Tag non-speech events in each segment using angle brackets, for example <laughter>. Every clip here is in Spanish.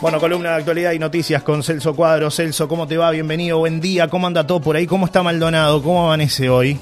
Bueno, columna de actualidad y noticias con Celso Cuadro. Celso, ¿cómo te va? Bienvenido, buen día. ¿Cómo anda todo por ahí? ¿Cómo está Maldonado? ¿Cómo amanece hoy?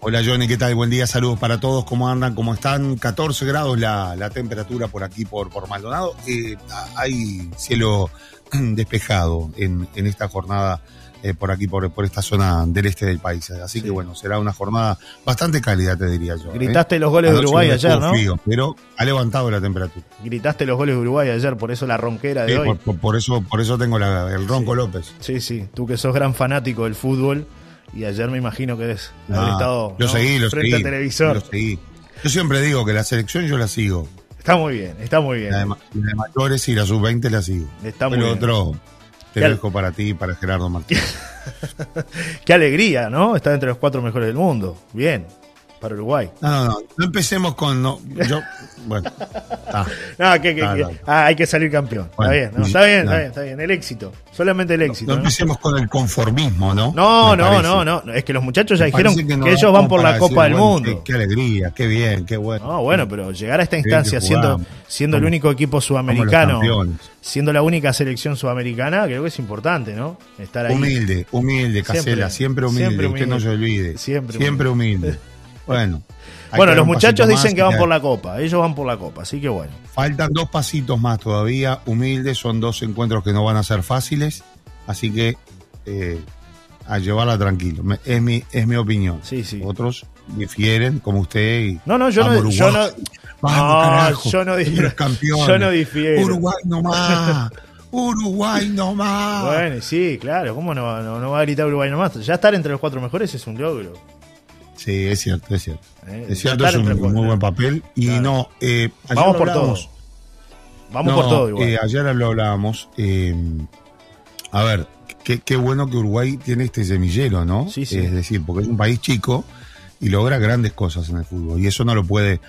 Hola Johnny, ¿qué tal? Buen día, saludos para todos. ¿Cómo andan? ¿Cómo están? 14 grados la, temperatura por aquí, por, por Maldonado. Eh, hay cielo <clears throat> despejado en, en esta jornada eh, por aquí, por, por esta zona del este del país. Así que bueno, será una jornada bastante cálida, te diría yo. ¿eh? Gritaste los goles de Uruguay ayer, ¿no? Frío, pero ha levantado la temperatura. Gritaste los goles de Uruguay ayer, por eso la ronquera de Sí, hoy. por, por- por eso, por eso tengo la- el ronco López. Sí, sí, tú que sos gran fanático del fútbol y ayer me imagino que eres haber Ah, estado lo ¿no? seguí, lo frente seguí. al televisor. Lo seguí. Yo siempre digo que la selección yo la sigo. Está muy bien, está muy bien. La de, ma- la de mayores y la sub-20 la sigo. Está muy Pero bien. otro te lo dejo para ti y para Gerardo Martínez. <laughs> Qué alegría, ¿no? Estar entre los cuatro mejores del mundo. Bien, para Uruguay. No, no, no. No empecemos con. No, yo, <laughs> bueno. ah. No, que, que- que- ah, hay que salir campeón. Bueno, está bien, no, está bien, está bien, está bien. El éxito. Solamente el éxito. No ¿no? empecemos con el conformismo, ¿no? No, no, no, no. Es que los muchachos ya Me dijeron que, ellos van por la Copa decir, del bueno, Mundo. Qué, qué alegría, qué bien, qué bueno. No, bueno, pero llegar a esta instancia siendo, siendo el único equipo sudamericano, siendo la única selección sudamericana, creo que es importante, ¿no? Estar ahí. Humilde, humilde, Casela, siempre humilde, siempre usted no humilde. se olvide. Siempre Siempre, humilde. <laughs> Bueno. Bueno, los muchachos dicen más que van por la Copa. Ellos van por la Copa, así que bueno. Faltan dos pasitos más todavía, humildes, son dos encuentros que no van a ser fáciles, así que eh, a llevarla tranquilo, es mi, es mi opinión. Sí, sí. Otros difieren, como usted. Y, No, no, yo no- Vamos, yo Uruguay. no- <laughs> Vamos, No, carajo, yo no di- somos campeones. yo no difiero. Uruguay no más, <laughs> Uruguay no más. Bueno, sí, claro, ¿cómo no, no, no va a gritar Uruguay nomás? Ya estar entre los cuatro mejores es un logro. Sí, es cierto, es cierto. Eh, Es cierto, es un muy cuatro. buen papel. Y Claro. no, eh, ayer Vamos por todo. hablábamos. Vamos No, por todo igual. eh, ayer lo hablábamos. eh, a ver, qué, qué bueno que Uruguay tiene este semillero, ¿no? Sí, sí. Es decir, porque es un país chico y logra grandes cosas en el fútbol. Y eso no lo puede,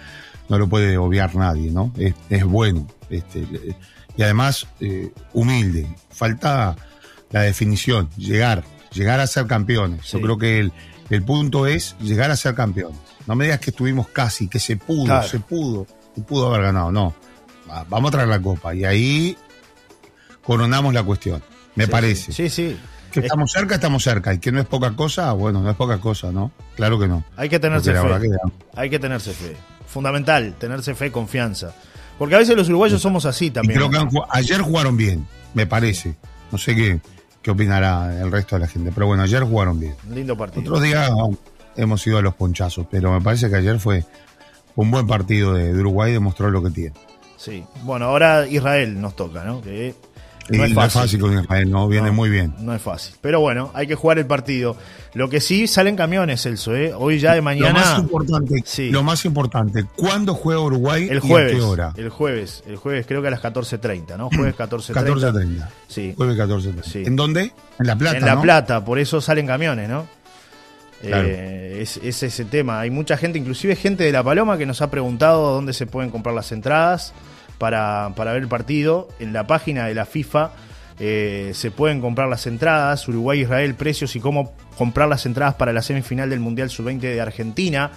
no lo puede obviar nadie, ¿no? Es, es bueno. Este, y además, eh, humilde. Falta la definición, llegar, llegar a ser campeones. Sí. Yo creo que el, el punto es llegar a ser campeones. No me digas que estuvimos casi, que se pudo, Claro. se pudo, y pudo haber ganado. No, Va- vamos a traer la copa y ahí coronamos la cuestión, me Sí, parece. Sí, sí. Que Es- estamos cerca, estamos cerca. Y que no es poca cosa, bueno, no es poca cosa, ¿no? Claro que no. Hay que tenerse Porque fe. que- Hay que tenerse fe. Fundamental, tenerse fe, confianza. Porque a veces los uruguayos somos así y también. creo que ayer jugaron bien, me parece. No sé qué, qué opinará el resto de la gente, pero bueno, ayer jugaron bien. Lindo partido. Otros días oh, hemos ido a los ponchazos, pero me parece que ayer fue un buen partido de, de Uruguay, demostró lo que tiene. Sí. Bueno, ahora Israel nos toca, ¿no? Que No es fácil. con Israel, no, viene No, muy bien. No es fácil. Pero bueno, hay que jugar el partido. Lo que sí, salen camiones, Celso, ¿eh? Hoy ya de Lo más mañana. importante, Sí. lo más importante, ¿cuándo juega Uruguay El y jueves. a qué hora? El jueves. El jueves creo que a las 14.30, ¿no? Jueves <clears throat> 14.30. 14.30. Sí. Jueves 14.30. Sí. ¿En dónde? En La Plata, en La ¿no? Plata, por eso salen camiones, ¿no? Claro. Eh, es, es ese tema. Hay mucha gente, inclusive gente de La Paloma, que nos ha preguntado dónde se pueden comprar las entradas para, para ver el partido. En la página de la FIFA eh, se pueden comprar las entradas. Uruguay-Israel, precios y cómo comprar las entradas para la semifinal del Mundial Sub-20 de Argentina.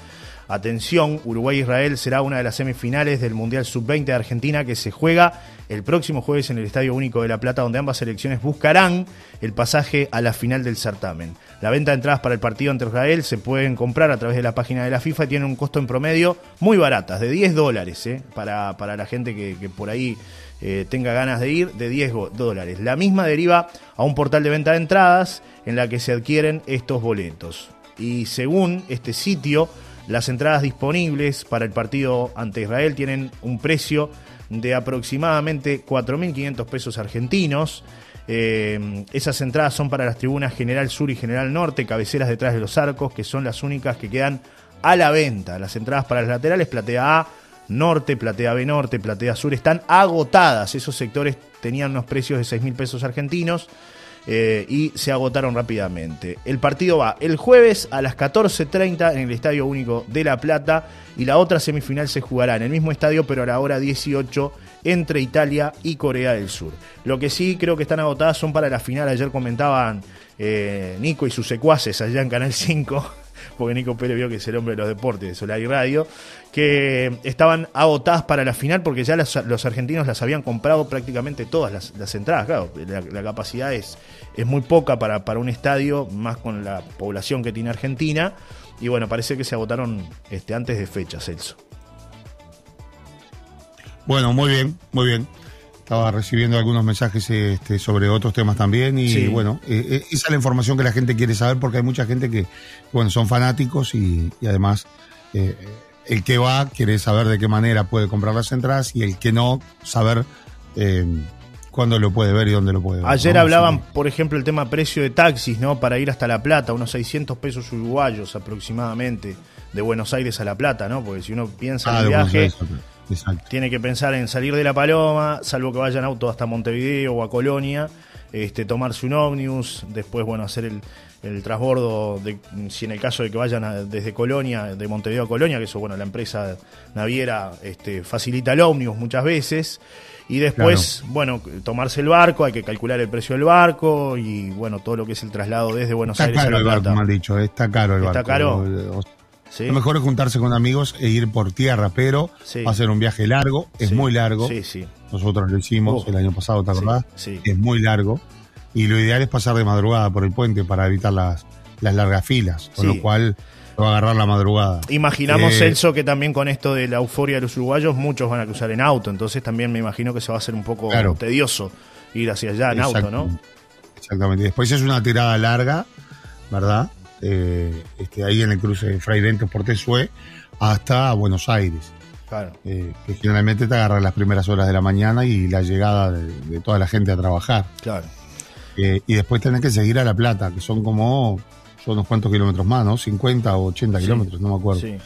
Atención, Uruguay-Israel será una de las semifinales del Mundial Sub-20 de Argentina que se juega el próximo jueves en el Estadio Único de La Plata, donde ambas selecciones buscarán el pasaje a la final del certamen. La venta de entradas para el partido ante Israel se pueden comprar a través de la página de la FIFA y tienen un costo en promedio muy baratas, de 10 dólares, ¿eh? para, para la gente que, por ahí eh, tenga ganas de ir, de 10 go- dólares. La misma deriva a un portal de venta de entradas en la que se adquieren estos boletos. Y según este sitio, las entradas disponibles para el partido ante Israel tienen un precio de aproximadamente 4.500 pesos argentinos. Eh, esas entradas son para las tribunas General Sur y General Norte, cabeceras detrás de los arcos, que son las únicas que quedan a la venta. Las entradas para las laterales, platea A, Norte, platea B Norte, platea Sur, están agotadas. Esos sectores tenían unos precios de 6 mil pesos argentinos eh, y se agotaron rápidamente. El partido va el jueves a las 14.30 en el Estadio Único de La Plata y la otra semifinal se jugará en el mismo estadio pero a la hora 18 entre Italia y Corea del Sur. Lo que sí creo que están agotadas son para la final. Ayer comentaban eh, Nico y sus secuaces allá en Canal 5 porque Nico Pérez vio que es el hombre de los deportes de Solar y Radio, que estaban agotadas para la final porque ya los, argentinos las habían comprado prácticamente todas las, entradas. Claro, la, capacidad es, es muy poca para, para un estadio, más con la población que tiene Argentina. Y bueno, parece que se agotaron este, antes de fecha, Celso. Bueno, muy bien, muy bien. Estaba recibiendo algunos mensajes este, sobre otros temas también y bueno, eh, eh, esa es la información que la gente quiere saber porque hay mucha gente que, bueno, son fanáticos y, además eh, el que va quiere saber de qué manera puede comprar las entradas y el que no, saber cuándo lo puede ver y dónde lo puede ver. Ayer hablaban, por ejemplo, el tema precio de taxis, ¿no? Para ir hasta La Plata, unos 600 pesos uruguayos aproximadamente, de Buenos Aires a La Plata, ¿no? Porque si uno piensa en ah, el viaje... Tiene que pensar en salir de La Paloma, salvo que vaya en auto hasta Montevideo o a Colonia, este, tomarse un ómnibus, después, bueno, hacer el, el transbordo, de, si en el caso de que vayan desde Colonia, de Montevideo a Colonia, que eso, bueno, la empresa naviera este, facilita el ómnibus muchas veces. Y después, bueno, tomarse el barco, hay que calcular el precio del barco y, bueno, todo lo que es el traslado desde Buenos Aires a La Plata. el barco, mal dicho, está caro el barco. Está caro. Lo mejor es juntarse con amigos e ir por tierra, pero va a ser un viaje largo, es muy largo. Nosotros lo hicimos el año pasado, ¿te acordás? Es muy largo. Y lo ideal es pasar de madrugada por el puente para evitar las, las largas filas, con lo cual va a agarrar la madrugada. Imaginamos, eh, Celso, que también con esto de la euforia de los uruguayos, muchos van a cruzar en auto, entonces también me imagino que se va a hacer un poco tedioso ir hacia allá en auto, ¿no? Exactamente. Después es una tirada larga, ¿verdad? Eh, este, ahí en el cruce de Fray Ventos por Tesué hasta Buenos Aires. Claro. Eh, que generalmente te agarra las primeras horas de la mañana y la llegada de, toda la gente a trabajar. Claro. Eh, y después tenés que seguir a La Plata, que son como son unos cuantos kilómetros más, ¿no? 50 o 80 kilómetros, no me acuerdo. Sí.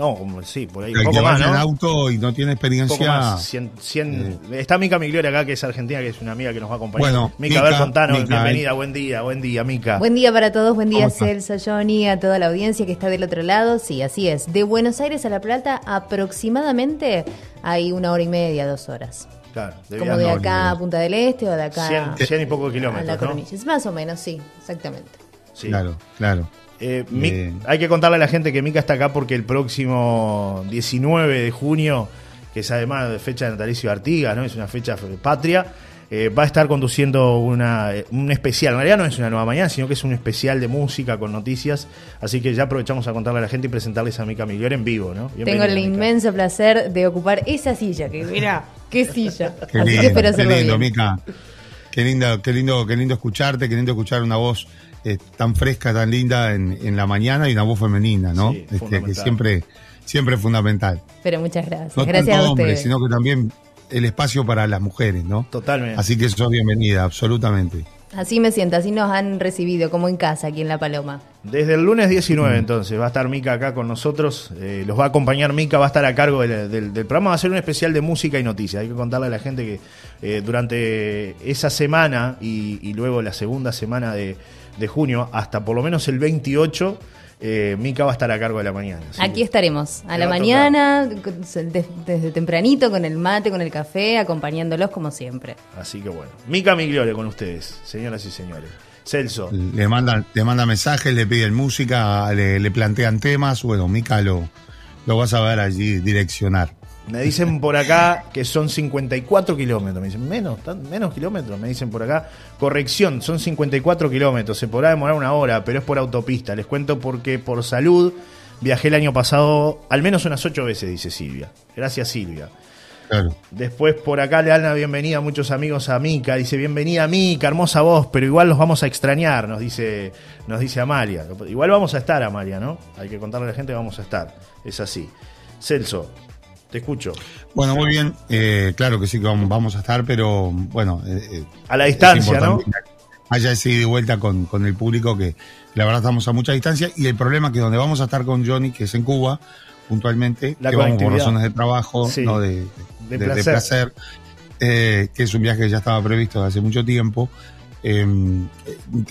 No, como, sí, por ahí. un poco más, ¿no? en auto y no tiene experiencia. Eh. Está Mica Migliore acá, que es argentina, que es una amiga que nos va a acompañar. Bueno, Mica, a ver, contanos. bienvenida, buen día, buen día, Mica. Buen día para todos, buen día, Celso, Johnny, a toda la audiencia que está del otro lado. Sí, así es. De Buenos Aires a La Plata, aproximadamente hay una hora y media, dos horas. Claro, Como de acá a Punta del Este o de acá. 100, y pocos kilómetros. ¿no? Más o menos, sí, exactamente. Sí. Claro, claro. Eh, hay que contarle a la gente que Mica está acá porque el próximo 19 de junio, que es además de fecha de natalicio de Artigas, ¿no? es una fecha patria, eh, va a estar conduciendo una, un especial. En realidad no es una nueva mañana, sino que es un especial de música con noticias. Así que ya aprovechamos a contarle a la gente y presentarles a Mica Miguel en vivo. ¿no? Tengo el inmenso placer de ocupar esa silla, que mira, qué silla. <laughs> Qué Así que espero qué lindo, Mica. Qué lindo, qué lindo, qué lindo escucharte, qué lindo escuchar una voz eh, tan fresca, tan linda en, en, la mañana y una voz femenina, ¿no? este, que siempre, siempre es fundamental. Pero muchas gracias. No gracias tanto a hombres, sino que también el espacio para las mujeres, ¿no? Totalmente. Así que sos bienvenida, absolutamente. Así me siento, así nos han recibido como en casa aquí en La Paloma. Desde el lunes 19 entonces va a estar Mica acá con nosotros, eh, los va a acompañar Mica, va a estar a cargo del, programa, va a ser un especial de música y noticias. Hay que contarle a la gente que eh, durante esa semana y luego la segunda semana de, de junio hasta por lo menos el 28. Eh, Mica va a estar a cargo de la mañana. Aquí estaremos, a la mañana, desde, tempranito, con el mate, con el café, acompañándolos como siempre. Así que bueno. Mica Migliore con ustedes, señoras y señores. Celso. Le mandan, le manda mensajes, le piden música, le, plantean temas. Bueno, Mica lo, lo vas a ver allí direccionar. Me dicen por acá que son 54 kilómetros. Me dicen, menos, menos kilómetros, me dicen por acá. Corrección, son 54 kilómetros. Se podrá demorar una hora, pero es por autopista. Les cuento porque por salud viajé el año pasado al menos unas ocho veces, dice Silvia. Gracias, Silvia. Claro. Después por acá le dan la bienvenida a muchos amigos a Mica. Dice, bienvenida Mica, hermosa voz, pero igual los vamos a extrañar, nos dice, nos dice Amalia. Igual vamos a estar, Amalia, ¿no? Hay que contarle a la gente que vamos a estar. Es así. Celso, te escucho. Bueno, muy bien. Eh, claro que sí que vamos, a estar, pero bueno. Eh, eh, a la distancia, ¿no? Haya ese ida y vuelta con, el público, que la verdad estamos a mucha distancia. Y el problema es que donde vamos a estar con Johnny, que es en Cuba, puntualmente, que vamos por razones de trabajo, no de, placer, que es un viaje que ya estaba previsto hace mucho tiempo. Em,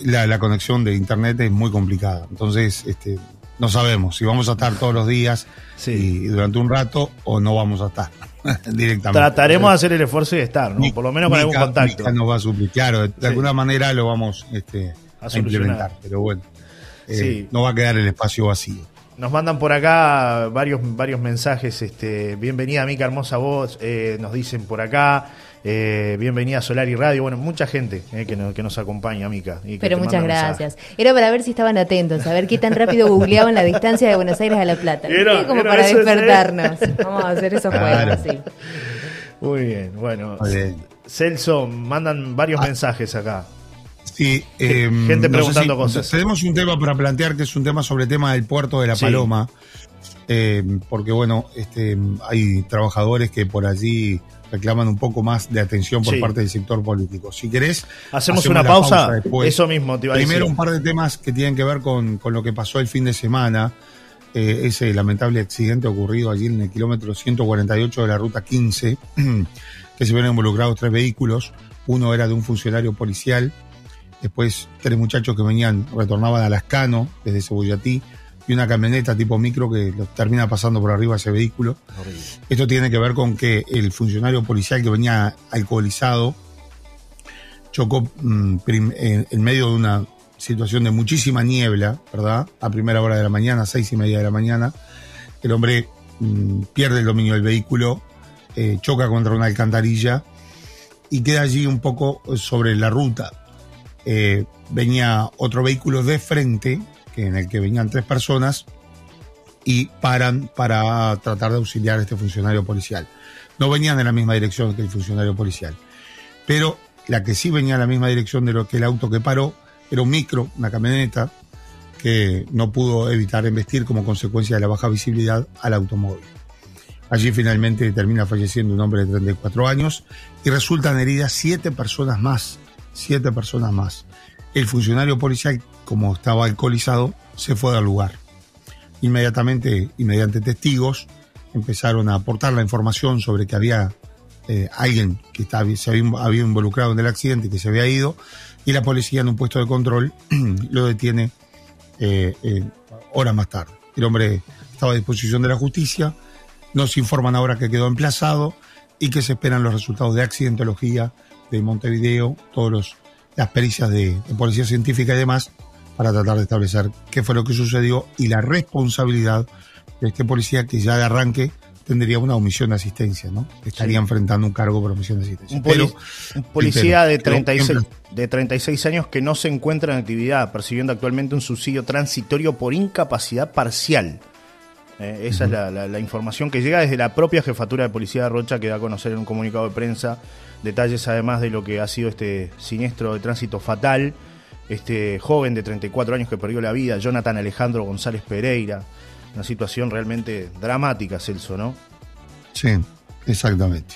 la, la, conexión de internet es muy complicada. Entonces, este, no sabemos si vamos a estar todos los días y durante un rato o no vamos a estar <laughs> directamente. Trataremos de hacer el esfuerzo y estar, ¿no? Por lo menos con algún contacto. nos va a suplir, claro, de, alguna manera lo vamos este, a, implementar, pero bueno. no va a quedar el espacio vacío. Nos mandan por acá varios, varios mensajes. Este, bienvenida, Mica, hermosa voz. nos dicen por acá. Eh, bienvenida a Solar y Radio. Bueno, mucha gente eh, que, nos acompaña, Mica. Pero muchas gracias. Era para ver si estaban atentos, a ver qué tan rápido googleaban la distancia de Buenos Aires a La Plata. Era, como para despertarnos. <laughs> Vamos a hacer esos juegos así. Muy bien, bueno. Celso, mandan varios ah. mensajes acá. Sí, gente em, preguntando cosas. Tenemos un tema para plantear que es un tema sobre el tema del puerto de La Paloma. Em, porque bueno, este, hay trabajadores que por allí reclaman un poco más de atención por parte del sector político. Si querés, hacemos, una pausa. Eso mismo te iba a Primero un par de temas que tienen que ver con, lo que pasó el fin de semana. Eh, ese lamentable accidente ocurrido allí en el kilómetro 148 de la ruta 15, <clears throat> que se ven involucrados tres vehículos. Uno era de un funcionario policial, después tres muchachos que venían, retornaban a Lascano desde Cebollatí, y una camioneta tipo micro que termina pasando por arriba ese vehículo. Esto tiene que ver con que el funcionario policial que venía alcoholizado chocó mm, en, medio de una situación de muchísima niebla, ¿verdad? A primera hora de la mañana, seis y media de la mañana. El hombre mm, pierde el dominio del vehículo, eh, choca contra una alcantarilla y queda allí un poco sobre la ruta. Eh, venía otro vehículo de frente en el que venían tres personas y paran para tratar de auxiliar a este funcionario policial. No venían en la misma dirección que el funcionario policial, pero la que sí venía en la misma dirección de lo que el auto que paró era un micro, una camioneta, que no pudo evitar embestir como consecuencia de la baja visibilidad al automóvil. Allí finalmente termina falleciendo un hombre de 34 años y resultan heridas siete personas más, siete personas más. El funcionario policial como estaba alcoholizado, se fue del lugar. Inmediatamente, y mediante testigos, empezaron a aportar la información sobre que había eh, alguien que se había, involucrado en el accidente y que se había ido, y la policía en un puesto de control <clears throat> lo detiene eh, eh, horas más tarde. El hombre estaba a disposición de la justicia, nos informan ahora que quedó emplazado y que se esperan los resultados de accidentología de Montevideo, todas las pericias de policía científica y demás, para tratar de establecer qué fue lo que sucedió y la responsabilidad de este policía que ya de arranque tendría una omisión de asistencia, ¿no? Estaría enfrentando un cargo por omisión de asistencia. Un, policía de, 36, de 36 años que no se encuentra en actividad, percibiendo actualmente un subsidio transitorio por incapacidad parcial. Eh, esa es la, la, información que llega desde la propia jefatura de policía de Rocha, que da a conocer en un comunicado de prensa detalles además de lo que ha sido este siniestro de tránsito fatal este joven de 34 años que perdió la vida, Jonathan Alejandro González Pereira. Una situación realmente dramática, Celso, ¿no? Sí, exactamente.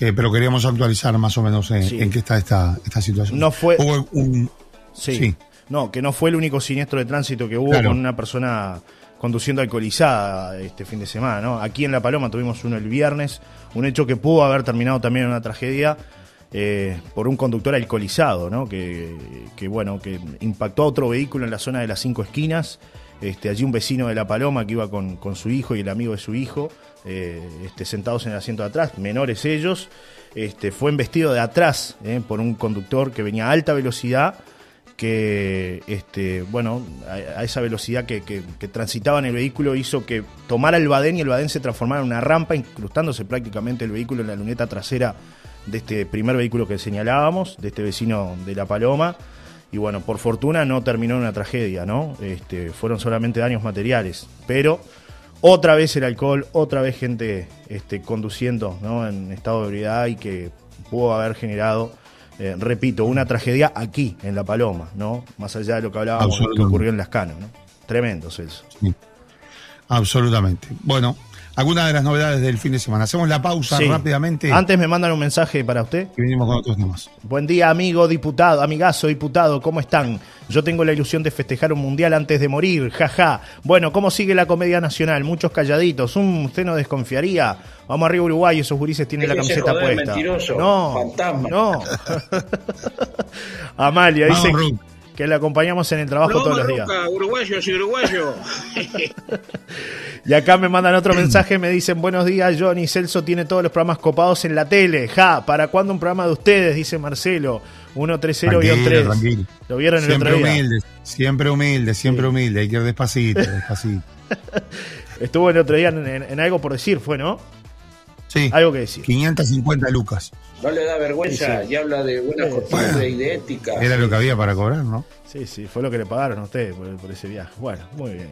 Eh, pero queríamos actualizar más o menos en, qué está esta, esta situación. No fue. un. Sí, No, que no fue el único siniestro de tránsito que hubo con una persona conduciendo alcoholizada este fin de semana, ¿no? Aquí en La Paloma tuvimos uno el viernes, un hecho que pudo haber terminado también en una tragedia eh, por un conductor alcoholizado, ¿no? Que, bueno, que impactó a otro vehículo en la zona de las cinco esquinas. Este, allí un vecino de La Paloma que iba con, su hijo y el amigo de su hijo, eh, este, sentados en el asiento de atrás, menores ellos, este, fue embestido de atrás eh, por un conductor que venía a alta velocidad, que, este, bueno, a, esa velocidad que, que, transitaba en el vehículo hizo que tomara el badén y el badén se transformara en una rampa, incrustándose prácticamente el vehículo en la luneta trasera de este primer vehículo que señalábamos, de este vecino de La Paloma. Y bueno, por fortuna no terminó en una tragedia, ¿no? Este, fueron solamente daños materiales. Pero otra vez el alcohol, otra vez gente este, conduciendo ¿no? en estado de ebriedad y que pudo haber generado, eh, repito, una tragedia aquí, en La Paloma, ¿no? Más allá de lo que hablábamos de lo que ocurrió en Las Canas, ¿no? Tremendo, Celso. Absolutamente. Bueno, algunas de las novedades del fin de semana. Hacemos la pausa rápidamente. Antes me mandan un mensaje para usted. Y venimos con otros temas. Buen día, amigo diputado, amigazo diputado, ¿cómo están? Yo tengo la ilusión de festejar un mundial antes de morir, jaja. Bueno, ¿cómo sigue la comedia nacional? Muchos calladitos. ¿Un, ¿Usted no desconfiaría? Vamos arriba Uruguay, esos gurises tienen la camiseta puesta. no, no. <laughs> Amalia dice que le acompañamos en el trabajo todos los días. Uruguayo, uruguayo. <laughs> y acá me mandan otro mensaje, me dicen, buenos días, Johnny Celso tiene todos los programas copados en la tele. Ja, ¿para cuándo un programa de ustedes? Dice Marcelo. 130-3. Lo vieron el otro día. Humilde, siempre humilde, siempre humilde. Hay que ir despacito, <laughs> despacito. Estuvo el otro día en, algo por decir, fue, ¿no? Sí. Algo que decir. 550 lucas. No le da vergüenza y habla de buenas costumbres y de ética. Era lo que había para cobrar, ¿no? Sí, sí, fue lo que le pagaron a ustedes por, ese viaje. Bueno, muy bien.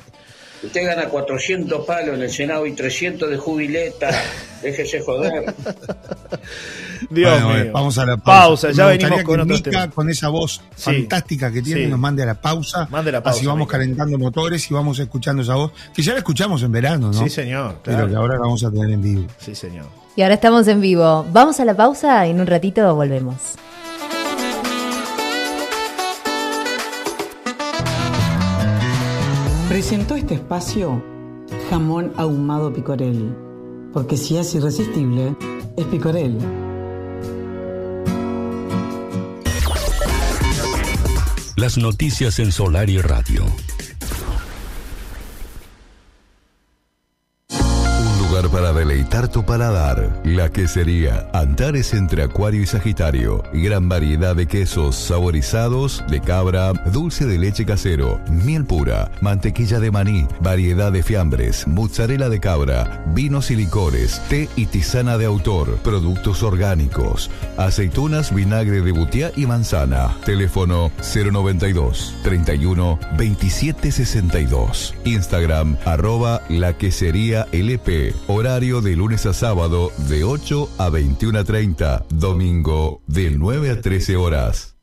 Usted gana 400 palos en el Senado y 300 de jubileta. <laughs> Déjese joder. <laughs> <laughs> Dios mío. Vamos a la pausa. ya venimos con otro tema. con esa voz fantástica que tiene, nos mande a la pausa. Mande la pausa. Así vamos calentando motores y vamos escuchando esa voz. Que ya la escuchamos en verano, ¿no? Sí, señor. Pero que ahora la vamos a tener en vivo. Sí, señor. Y ahora estamos en vivo. Vamos a la pausa y en un ratito volvemos. Presentó este espacio jamón ahumado picorel, porque si es irresistible, es picorel. Las noticias en Solar y Radio. Para deleitar tu paladar. La quesería Antares entre Acuario y Sagitario. Gran variedad de quesos saborizados, de cabra, dulce de leche casero, miel pura, mantequilla de maní, variedad de fiambres, mozzarella de cabra, vinos y licores, té y tisana de autor, productos orgánicos, aceitunas, vinagre de butiá y manzana. Teléfono 092 31 27 62. Instagram arroba la quesería LP. Horario de lunes a sábado de 8 a 21 a 30. Domingo de 9 a 13 horas.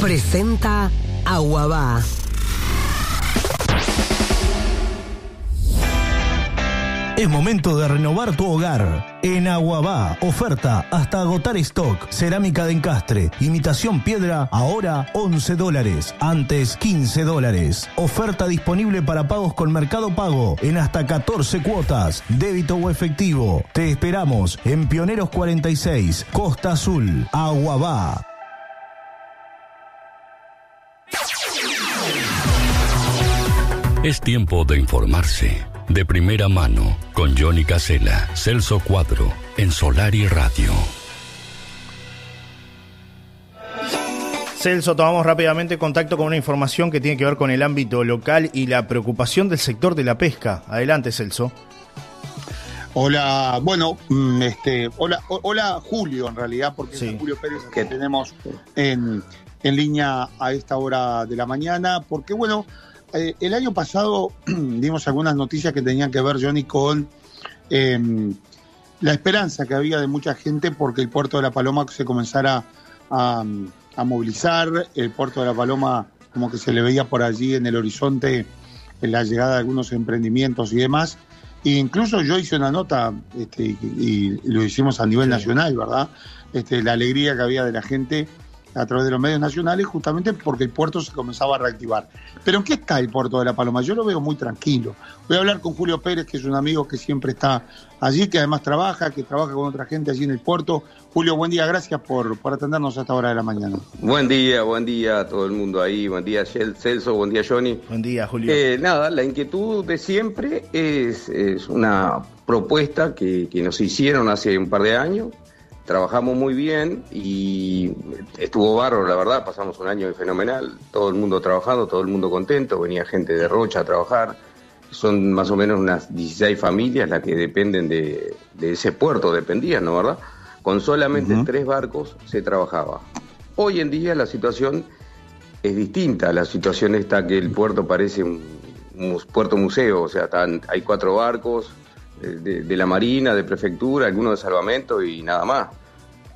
Presenta Aguabá. Es momento de renovar tu hogar. En Aguabá, oferta hasta agotar stock. Cerámica de encastre, imitación piedra, ahora 11 dólares, antes 15 dólares. Oferta disponible para pagos con Mercado Pago en hasta 14 cuotas, débito o efectivo. Te esperamos en Pioneros 46, Costa Azul, Aguabá. Es tiempo de informarse. De primera mano, con Johnny Casella, Celso Cuadro, en Solar y Radio. Celso, tomamos rápidamente contacto con una información que tiene que ver con el ámbito local y la preocupación del sector de la pesca. Adelante, Celso. Hola, bueno, mm, este, hola, hola Julio en realidad, porque es Julio Pérez que tenemos en, en línea a esta hora de la mañana, porque bueno, eh, el año pasado <clears throat> dimos algunas noticias que tenían que ver, Johnny, con em, la esperanza que había de mucha gente porque el puerto de La Paloma se comenzara a, movilizar, el puerto de La Paloma como que se le veía por allí en el horizonte en la llegada de algunos emprendimientos y demás. E incluso yo hice una nota este, y, lo hicimos a nivel nacional, ¿verdad? Este, la alegría que había de la gente a través de los medios nacionales, justamente porque el puerto se comenzaba a reactivar. Pero ¿en qué está el puerto de La Paloma? Yo lo veo muy tranquilo. Voy a hablar con Julio Pérez, que es un amigo que siempre está allí, que además trabaja, que trabaja con otra gente allí en el puerto. Julio, buen día, gracias por, por atendernos a esta hora de la mañana. Buen día, buen día a todo el mundo ahí, buen día Celso, buen día Johnny. Buen día, Julio. Eh, nada, la inquietud de siempre es, es una propuesta que, que nos hicieron hace un par de años trabajamos muy bien y estuvo barro, la verdad, pasamos un año fenomenal, todo el mundo trabajando, todo el mundo contento, venía gente de Rocha a trabajar, son más o menos unas 16 familias las que dependen de, ese puerto, dependían, ¿no verdad? Con solamente tres barcos se trabajaba. Hoy en día la situación es distinta, la situación está que el puerto parece un, puerto museo, o sea, hay cuatro barcos, de, la Marina, de Prefectura, algunos de salvamento y nada más.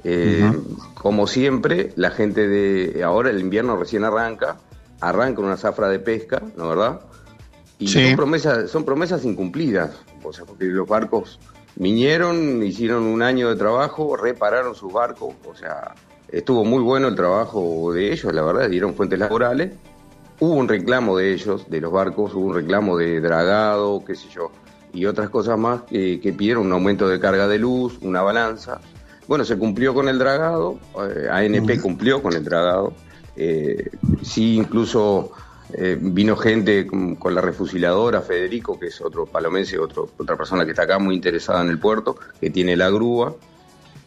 Eh, como siempre, la gente de ahora el invierno recién arranca, arranca una zafra de pesca, ¿no verdad? Y son promesas, son promesas incumplidas, o sea, porque los barcos vinieron, hicieron un año de trabajo, repararon sus barcos, o sea, estuvo muy bueno el trabajo de ellos, la verdad, dieron fuentes laborales. Hubo un reclamo de ellos, de los barcos, hubo un reclamo de dragado, qué sé yo y otras cosas más que, pidieron un aumento de carga de luz, una balanza. Bueno, se cumplió con el dragado, eh, ANP cumplió con el dragado Eh, sí, incluso eh, vino gente con, la refusiladora, Federico, que es otro palomense, otro, otra persona que está acá muy interesada en el puerto, que tiene la grúa.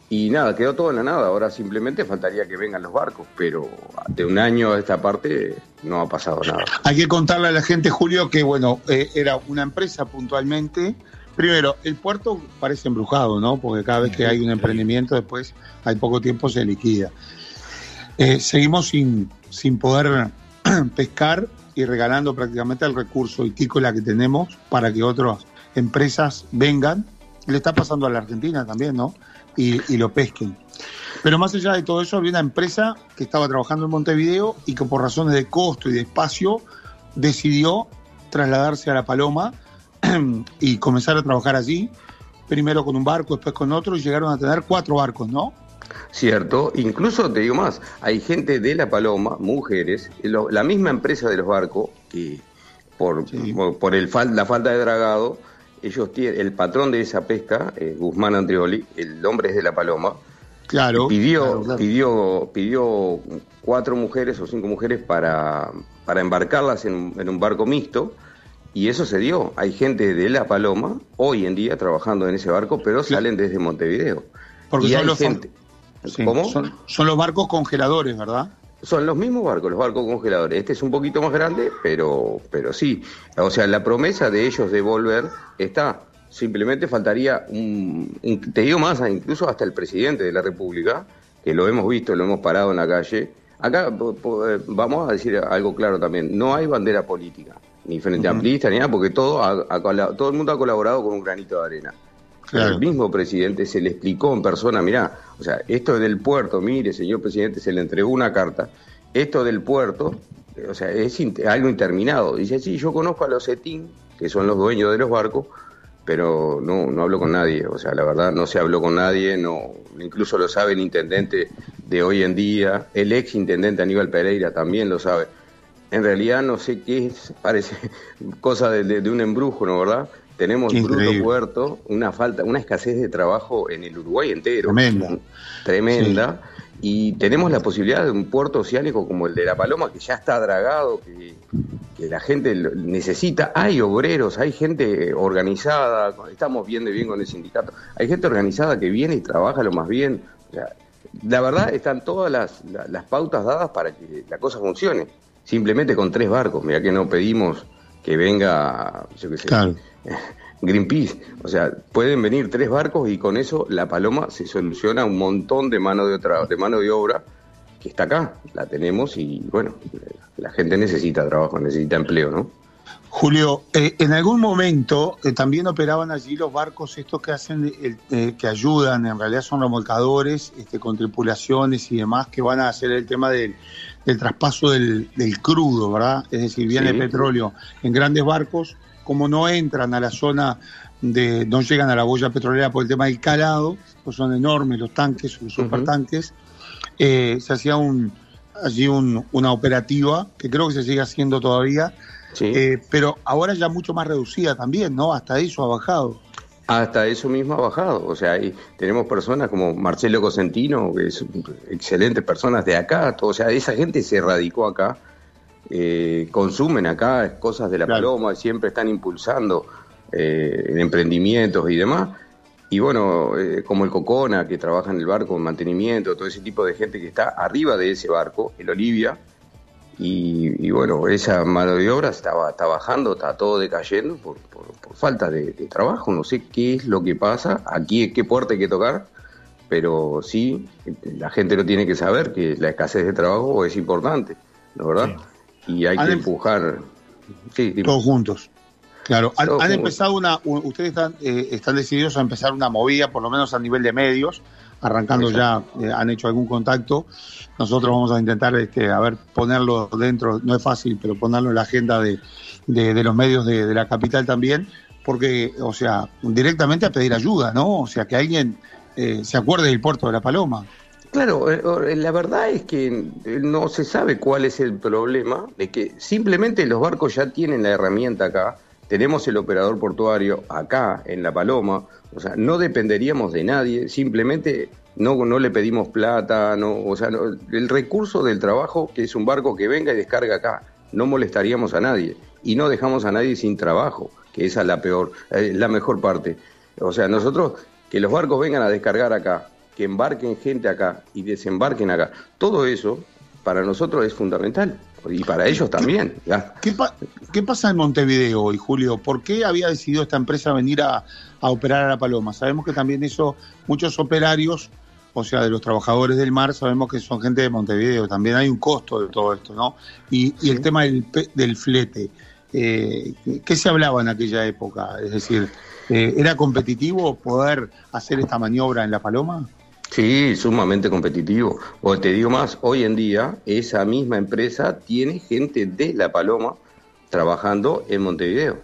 Y nada, quedó todo en la nada. Ahora simplemente faltaría que vengan los barcos, pero de un año a esta parte no ha pasado nada. Hay que contarle a la gente, Julio, que bueno, eh, era una empresa puntualmente. Primero, el puerto parece embrujado, ¿no? Porque cada vez que hay un emprendimiento, después hay poco tiempo se liquida. Eh, seguimos sin, sin poder <clears throat> pescar y regalando prácticamente el recurso la que tenemos para que otras empresas vengan. Le está pasando a la Argentina también, ¿no? Y, lo pesquen. Pero más allá de todo eso, había una empresa que estaba trabajando en Montevideo y que por razones de costo y de espacio decidió trasladarse a La Paloma <clears throat> y comenzar a trabajar allí, primero con un barco, después con otro, y llegaron a tener cuatro barcos, ¿no? Cierto, incluso te digo más, hay gente de La Paloma, mujeres, la misma empresa de los barcos, que por, por, el la falta de dragado, ellos tienen, el patrón de esa pesca, eh, Guzmán Andrioli, el hombre es de La Paloma, claro, pidió, pidió, pidió cuatro mujeres o cinco mujeres para, para embarcarlas en, un barco mixto, y eso se dio. Hay gente de La Paloma hoy en día trabajando en ese barco, pero salen desde Montevideo. Porque y hay gente, ¿Cómo? Son, los barcos congeladores, ¿verdad? Son los mismos barcos, los barcos congeladores. Este es un poquito más grande, pero, pero sí. O sea, la promesa de ellos de volver está. Simplemente faltaría un, te digo más, incluso hasta el presidente de la República, que lo hemos visto, lo hemos parado en la calle. Acá eh, vamos a decir algo claro también, no hay bandera política, ni frente a amplista, ni nada, porque todo, todo el mundo ha colaborado con un granito de arena. El mismo presidente se le explicó en persona, mirá, o sea, esto del puerto, mire, señor presidente, se le entregó una carta, esto del puerto, o sea, es algo interminado. Dice, sí, yo conozco a los ETIN, que son los dueños de los barcos, pero no, no hablo con nadie, o sea, la verdad no se habló con nadie, no, incluso lo sabe el intendente de hoy en día, el ex intendente Aníbal Pereira también lo sabe. En realidad no sé qué es, parece <laughs> cosa de, de un embrujo, ¿no verdad? Tenemos bruto puerto, una falta, una escasez de trabajo en el Uruguay entero. Tremenda. Tremenda. Y tenemos la posibilidad de un puerto oceánico como el de La Paloma, que ya está dragado, que, la gente necesita. Hay obreros, hay gente organizada, estamos viendo bien con el sindicato. Hay gente organizada que viene y trabaja lo más bien. la verdad, están todas las, las pautas dadas para que la cosa funcione. Simplemente con tres barcos. Mira que no pedimos que venga, yo qué sé, <laughs> Greenpeace. O sea, pueden venir tres barcos y con eso la Paloma se soluciona un montón de mano de, otra, de mano de obra que está acá, la tenemos y bueno, la gente necesita trabajo, necesita empleo, ¿no? Julio, eh, en algún momento eh, también operaban allí los barcos estos que hacen, eh, que ayudan, en realidad son remolcadores este, con tripulaciones y demás que van a hacer el tema del, traspaso del, crudo, ¿verdad? Es decir, viene el petróleo en grandes barcos, como no entran a la zona de, no llegan a la boya petrolera por el tema del calado, pues son enormes los tanques, los supertanques, se hacía un, allí una operativa que creo que se sigue haciendo todavía eh, pero ahora ya mucho más reducida también, ¿no? Hasta eso ha bajado. Hasta eso mismo ha bajado. O sea, ahí tenemos personas como Marcelo Cosentino, que es excelentes personas de acá. o sea, esa gente se radicó acá, eh, consumen acá cosas de la paloma, siempre están impulsando eh, emprendimientos y demás. Y bueno, como el Cocona, que trabaja en el barco en mantenimiento, todo ese tipo de gente que está arriba de ese barco, el Olivia, y, bueno, esa mano de obra estaba, está bajando, está todo decayendo por, falta de, trabajo. No sé qué es lo que pasa, aquí qué puerta hay que tocar, pero sí, la gente lo tiene que saber que la escasez de trabajo es importante, ¿no verdad? Y hay que empujar. todos juntos. Claro, han, empezado una, ustedes están, eh, están decididos a empezar una movida, por lo menos a nivel de medios, arrancando ya, eh, han hecho algún contacto. Nosotros vamos a intentar, este, a ver, ponerlo dentro, no es fácil, pero ponerlo en la agenda de, de, los medios de, la capital también, porque, o sea, directamente a pedir ayuda, ¿no? O sea, que alguien eh, se acuerde del puerto de La Paloma. Claro, eh, la verdad es que no se sabe cuál es el problema, de que simplemente los barcos ya tienen la herramienta acá, tenemos el operador portuario acá en La Paloma, o sea, no dependeríamos de nadie, simplemente no, no le pedimos plata, no, o sea, el recurso del trabajo, que es un barco que venga y descarga acá, no molestaríamos a nadie y no dejamos a nadie sin trabajo, que esa es la peor, eh, la mejor parte. O sea, nosotros que los barcos vengan a descargar acá, que embarquen gente acá y desembarquen acá, todo eso para nosotros es fundamental y para ellos también. ¿Qué, pasa en Montevideo hoy, Julio? ¿Por qué había decidido esta empresa venir a, a operar a La Paloma? Sabemos que también eso, muchos operarios o sea, de los trabajadores del mar, sabemos que son gente de Montevideo, también hay un costo de todo esto, ¿no? Y, el tema del, del flete, eh, ¿qué se hablaba en aquella época? Es decir, eh, ¿era competitivo poder hacer esta maniobra en La Paloma? Sí, sumamente competitivo. O te digo más, hoy en día esa misma empresa tiene gente de La Paloma trabajando en Montevideo.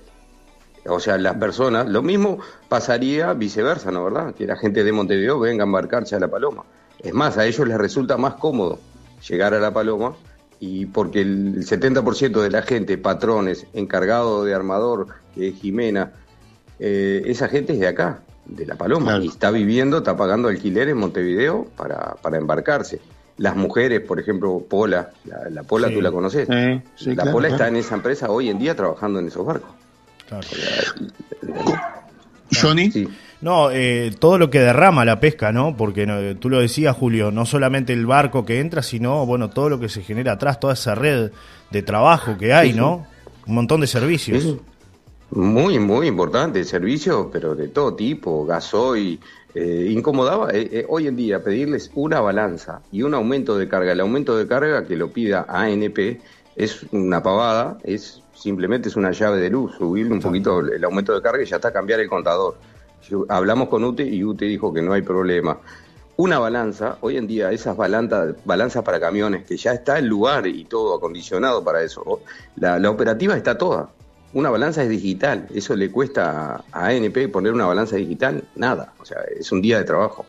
O sea, las personas, lo mismo pasaría viceversa, ¿no verdad? Que la gente de Montevideo venga a embarcarse a La Paloma. Es más, a ellos les resulta más cómodo llegar a La Paloma y porque el 70% de la gente, patrones, encargado de armador, es Jimena, eh, esa gente es de acá, de La Paloma, y está viviendo, está pagando alquiler en Montevideo para, para embarcarse. Las mujeres, por ejemplo, Pola, la, Pola tú la conoces, la Pola está en esa empresa hoy en día trabajando en esos barcos. Johnny. No, eh, todo lo que derrama la pesca, ¿no? Porque tú lo decías, Julio, no solamente el barco que entra, sino, bueno, todo lo que se genera atrás, toda esa red de trabajo que hay, ¿no? Un montón de servicios. Muy, muy importante, servicios, pero de todo tipo, gasoil. Eh, incomodaba eh, hoy en día pedirles una balanza y un aumento de carga. El aumento de carga que lo pida ANP es una pavada, es simplemente es una llave de luz, subirle un poquito el aumento de carga y ya está cambiar el contador. Hablamos con UTE y UTE dijo que no hay problema. Una balanza, hoy en día esas balanzas, balanzas para camiones, que ya está el lugar y todo acondicionado para eso, la, operativa está toda. Una balanza es digital, eso le cuesta a ANP poner una balanza digital, nada, o sea, es un día de trabajo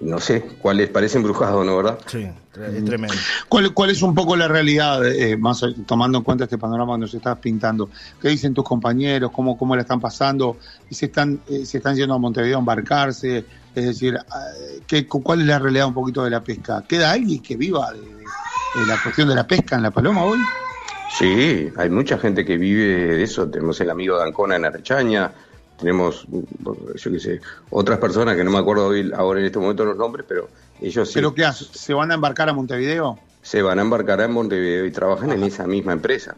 no sé cuál les parece embrujado, ¿no, verdad? Sí, es tremendo. ¿Cuál, cuál es un poco la realidad, eh, más tomando en cuenta este panorama que nos estás pintando? ¿Qué dicen tus compañeros? ¿Cómo, cómo la están pasando? ¿Y se están, eh, se están yendo a Montevideo a embarcarse? Es decir, eh, ¿qué, ¿cuál es la realidad un poquito de la pesca? ¿Queda alguien que viva de, la cuestión de la pesca en La Paloma hoy? Sí, hay mucha gente que vive de eso. Tenemos el amigo de Ancona en Arechaña, tenemos, yo qué sé, otras personas que no me acuerdo hoy, ahora en este momento los nombres, pero ellos sí. ¿Pero qué hacen? ¿Se van a embarcar a Montevideo? Se van a embarcar a Montevideo y trabajan en esa misma empresa.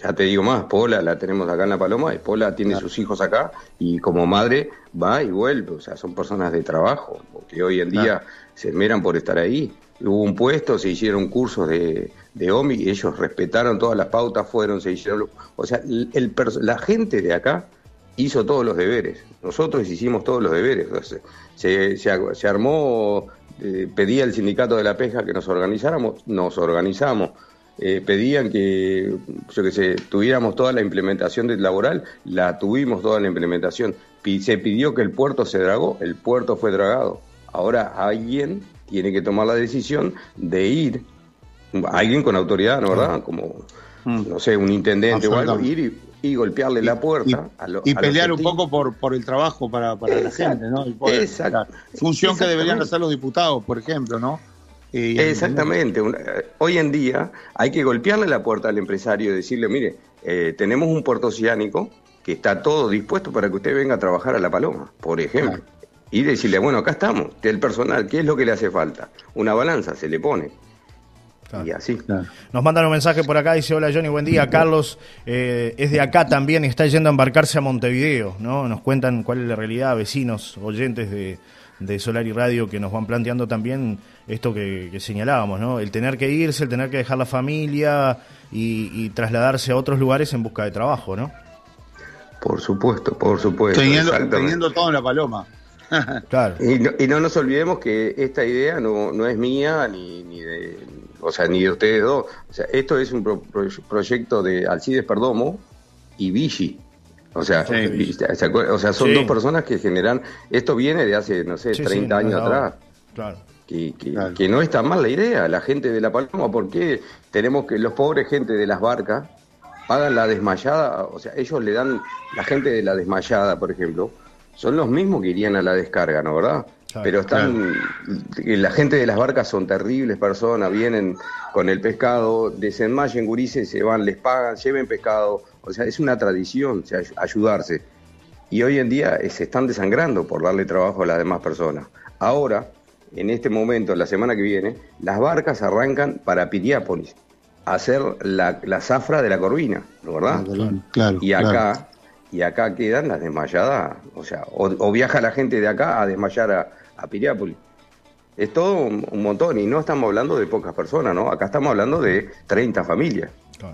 Ya te digo más, Pola la tenemos acá en La Paloma, y Pola tiene sus hijos acá y como madre va y vuelve, o sea, son personas de trabajo, porque hoy en día se esmeran por estar ahí. Hubo un puesto, se hicieron cursos de, de OMI, ellos respetaron todas las pautas, fueron, se hicieron... O sea, el, la gente de acá hizo todos los deberes. Nosotros hicimos todos los deberes. Se, se, armó, eh, pedía el sindicato de la pesca que nos organizáramos, nos organizamos. Eh, pedían que, que sé, tuviéramos toda la implementación del laboral, la tuvimos toda la implementación. se pidió que el puerto se dragó, el puerto fue dragado. Ahora alguien tiene que tomar la decisión de ir, alguien con autoridad, ¿no verdad? Como, mm. no sé, un intendente o algo, ir y y golpearle la puerta. Y, pelear un poco por, por el trabajo para, la gente, ¿no? Exacto. Función que deberían hacer los diputados, por ejemplo, ¿no? Exactamente. hoy en día hay que golpearle la puerta al empresario y decirle, mire, eh, tenemos un puerto oceánico que está todo dispuesto para que usted venga a trabajar a La Paloma, por ejemplo. Y decirle, bueno, acá estamos, el personal, ¿qué es lo que le hace falta? Una balanza, se le pone. Y así. Nos mandan un mensaje por acá, dice, hola Johnny, buen día. Carlos eh, es de acá también y está yendo a embarcarse a Montevideo, ¿no? Nos cuentan cuál es la realidad, vecinos, oyentes de, de Solar y Radio que nos van planteando también esto que, señalábamos, ¿no? El tener que irse, el tener que dejar la familia y, trasladarse a otros lugares en busca de trabajo, ¿no? Por supuesto, por supuesto. Teniendo, todo en la paloma. claro. Y no, y no, nos olvidemos que esta idea no, no es mía ni, ni de o sea, ni de ustedes dos. O sea, esto es un proyecto de Alcides Perdomo y Vichy. O sea, o sea son dos personas que generan. Esto viene de hace, no sé, 30 años atrás. Claro. Que, que, no está mal la idea, la gente de La Paloma, ¿por qué tenemos que los pobres gente de las barcas pagan la desmayada, o sea, ellos le dan, la gente de la desmayada, por ejemplo, son los mismos que irían a la descarga, ¿no verdad? Pero están, la gente de las barcas son terribles personas, vienen con el pescado, desenmayen gurises, se van, les pagan, lleven pescado, o sea, es una tradición ayudarse. Y hoy en día eh, se están desangrando por darle trabajo a las demás personas. Ahora, en este momento, la semana que viene, las barcas arrancan para Piriápolis, a hacer la, zafra de la Corvina, ¿no verdad? Claro, y acá, y acá quedan las desmayadas, o sea, o, viaja la gente de acá a desmayar a, a Piriápolis. Es todo un, montón y no estamos hablando de pocas personas, ¿no? Acá estamos hablando de 30 familias.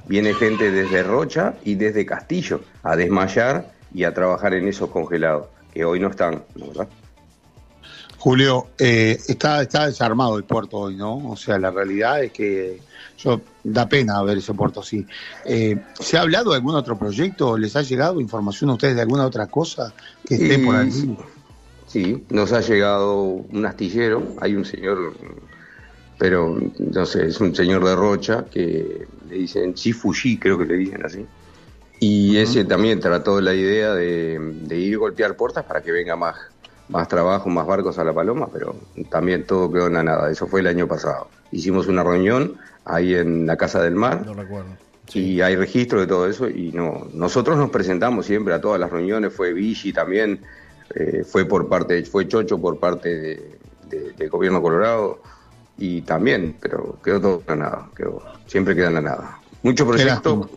Viene gente desde Rocha y desde Castillo a desmayar y a trabajar en esos congelados, que hoy no están, ¿verdad? Julio, eh, está, está desarmado el puerto hoy, ¿no? O sea, la realidad es que yo da pena ver ese puerto así. Eh, ¿Se ha hablado de algún otro proyecto? ¿Les ha llegado información a ustedes de alguna otra cosa que esté por ahí? Sí, nos ha llegado un astillero. Hay un señor, pero no sé, es un señor de Rocha que le dicen Chifushi, creo que le dicen así. Y ese también trató la idea de, de ir a golpear puertas para que venga más más trabajo, más barcos a la Paloma, pero también todo quedó en la nada. Eso fue el año pasado. Hicimos una reunión ahí en la Casa del Mar. No recuerdo. Y hay registro de todo eso y no nosotros nos presentamos siempre a todas las reuniones, fue Vichy también, eh, fue por parte, fue Chocho por parte de, del gobierno colorado y también, pero quedó todo en la nada, quedó, siempre queda en la nada. Mucho proyecto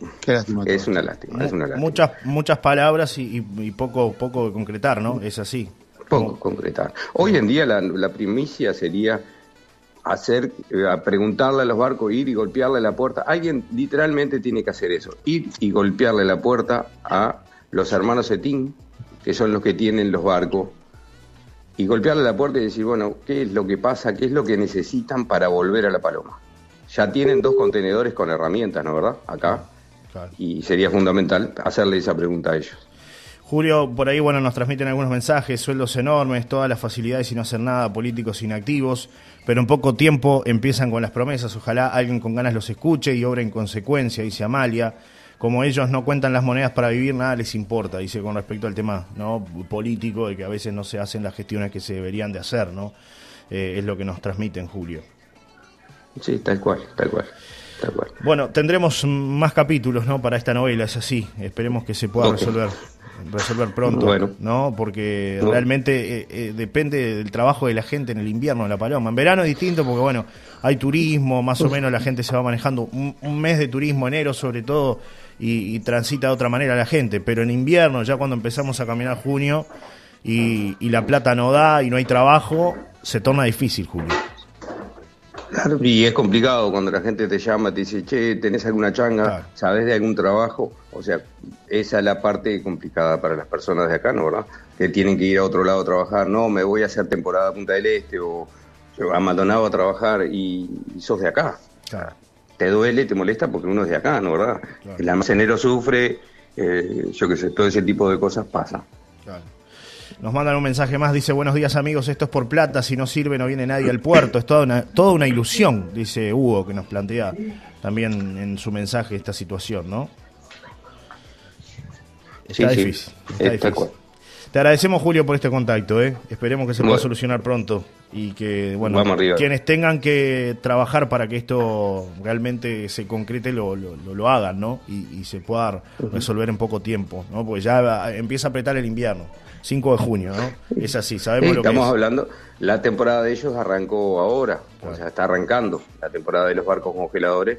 es una lástima, es una lástima. Muchas, muchas palabras y, y, poco, poco de concretar, ¿no? Es así. Poco concretar. Hoy en día la, primicia sería hacer, eh, preguntarle a los barcos, ir y golpearle la puerta. Alguien literalmente tiene que hacer eso, ir y golpearle la puerta a los hermanos Etín, que son los que tienen los barcos, y golpearle la puerta y decir, bueno, ¿qué es lo que pasa? ¿Qué es lo que necesitan para volver a la paloma? Ya tienen dos contenedores con herramientas, ¿no verdad? Acá. Y sería fundamental hacerle esa pregunta a ellos. Julio, por ahí bueno, nos transmiten algunos mensajes, sueldos enormes, todas las facilidades y no hacer nada, políticos inactivos, pero en poco tiempo empiezan con las promesas, ojalá alguien con ganas los escuche y obra en consecuencia, dice Amalia. Como ellos no cuentan las monedas para vivir, nada les importa, dice con respecto al tema ¿no? político, de que a veces no se hacen las gestiones que se deberían de hacer, ¿no? Eh, es lo que nos transmiten, Julio. Sí, tal cual, tal cual. Tal cual. Bueno, tendremos más capítulos ¿no? para esta novela, es así. Esperemos que se pueda resolver resolver pronto, ¿no? Porque realmente eh, eh, depende del trabajo de la gente en el invierno de La Paloma. En verano es distinto porque, bueno, hay turismo, más o menos la gente se va manejando un, mes de turismo, enero sobre todo, y, transita de otra manera la gente. Pero en invierno, ya cuando empezamos a caminar junio y, y la plata no da y no hay trabajo, se torna difícil, Julio. Y es complicado cuando la gente te llama, te dice, che, ¿tenés alguna changa? ¿Sabes de algún trabajo? O sea, esa es la parte complicada para las personas de acá, ¿no? ¿verdad? Que tienen que ir a otro lado a trabajar. No, me voy a hacer temporada Punta del Este o a Maldonado a trabajar y, sos de acá. Te duele, te molesta porque uno es de acá, ¿no? ¿verdad? El almacenero sufre, eh, yo qué sé, todo ese tipo de cosas pasa. Claro. Nos mandan un mensaje más, dice, buenos días amigos, esto es por plata, si no sirve no viene nadie al puerto, es toda una, toda una ilusión, dice Hugo, que nos plantea también en su mensaje esta situación, ¿no? Está difícil. Está difícil. Te agradecemos, Julio, por este contacto. ¿eh? Esperemos que se pueda solucionar pronto y que, bueno, quienes tengan que trabajar para que esto realmente se concrete lo, lo, hagan, ¿no? Y, se pueda resolver en poco tiempo, ¿no? Porque ya empieza a apretar el invierno. 5 de junio, ¿no? Es así, sabemos lo que Estamos hablando, la temporada de ellos arrancó ahora, o sea, está arrancando la temporada de los barcos congeladores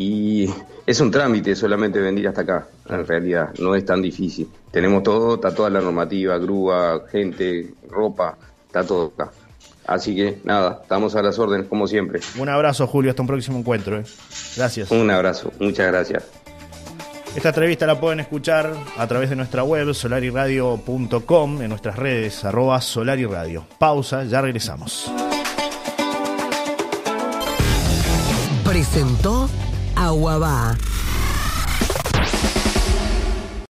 y es un trámite solamente venir hasta acá, en realidad, no es tan difícil. Tenemos todo, está toda la normativa, grúa, gente, ropa, está todo acá. Así que nada, estamos a las órdenes como siempre. Un abrazo Julio, hasta un próximo encuentro. ¿eh? Gracias. Un abrazo, muchas gracias. Esta entrevista la pueden escuchar a través de nuestra web solariradio.com, en nuestras redes arroba solariradio. Pausa, ya regresamos. Presentó Aguabá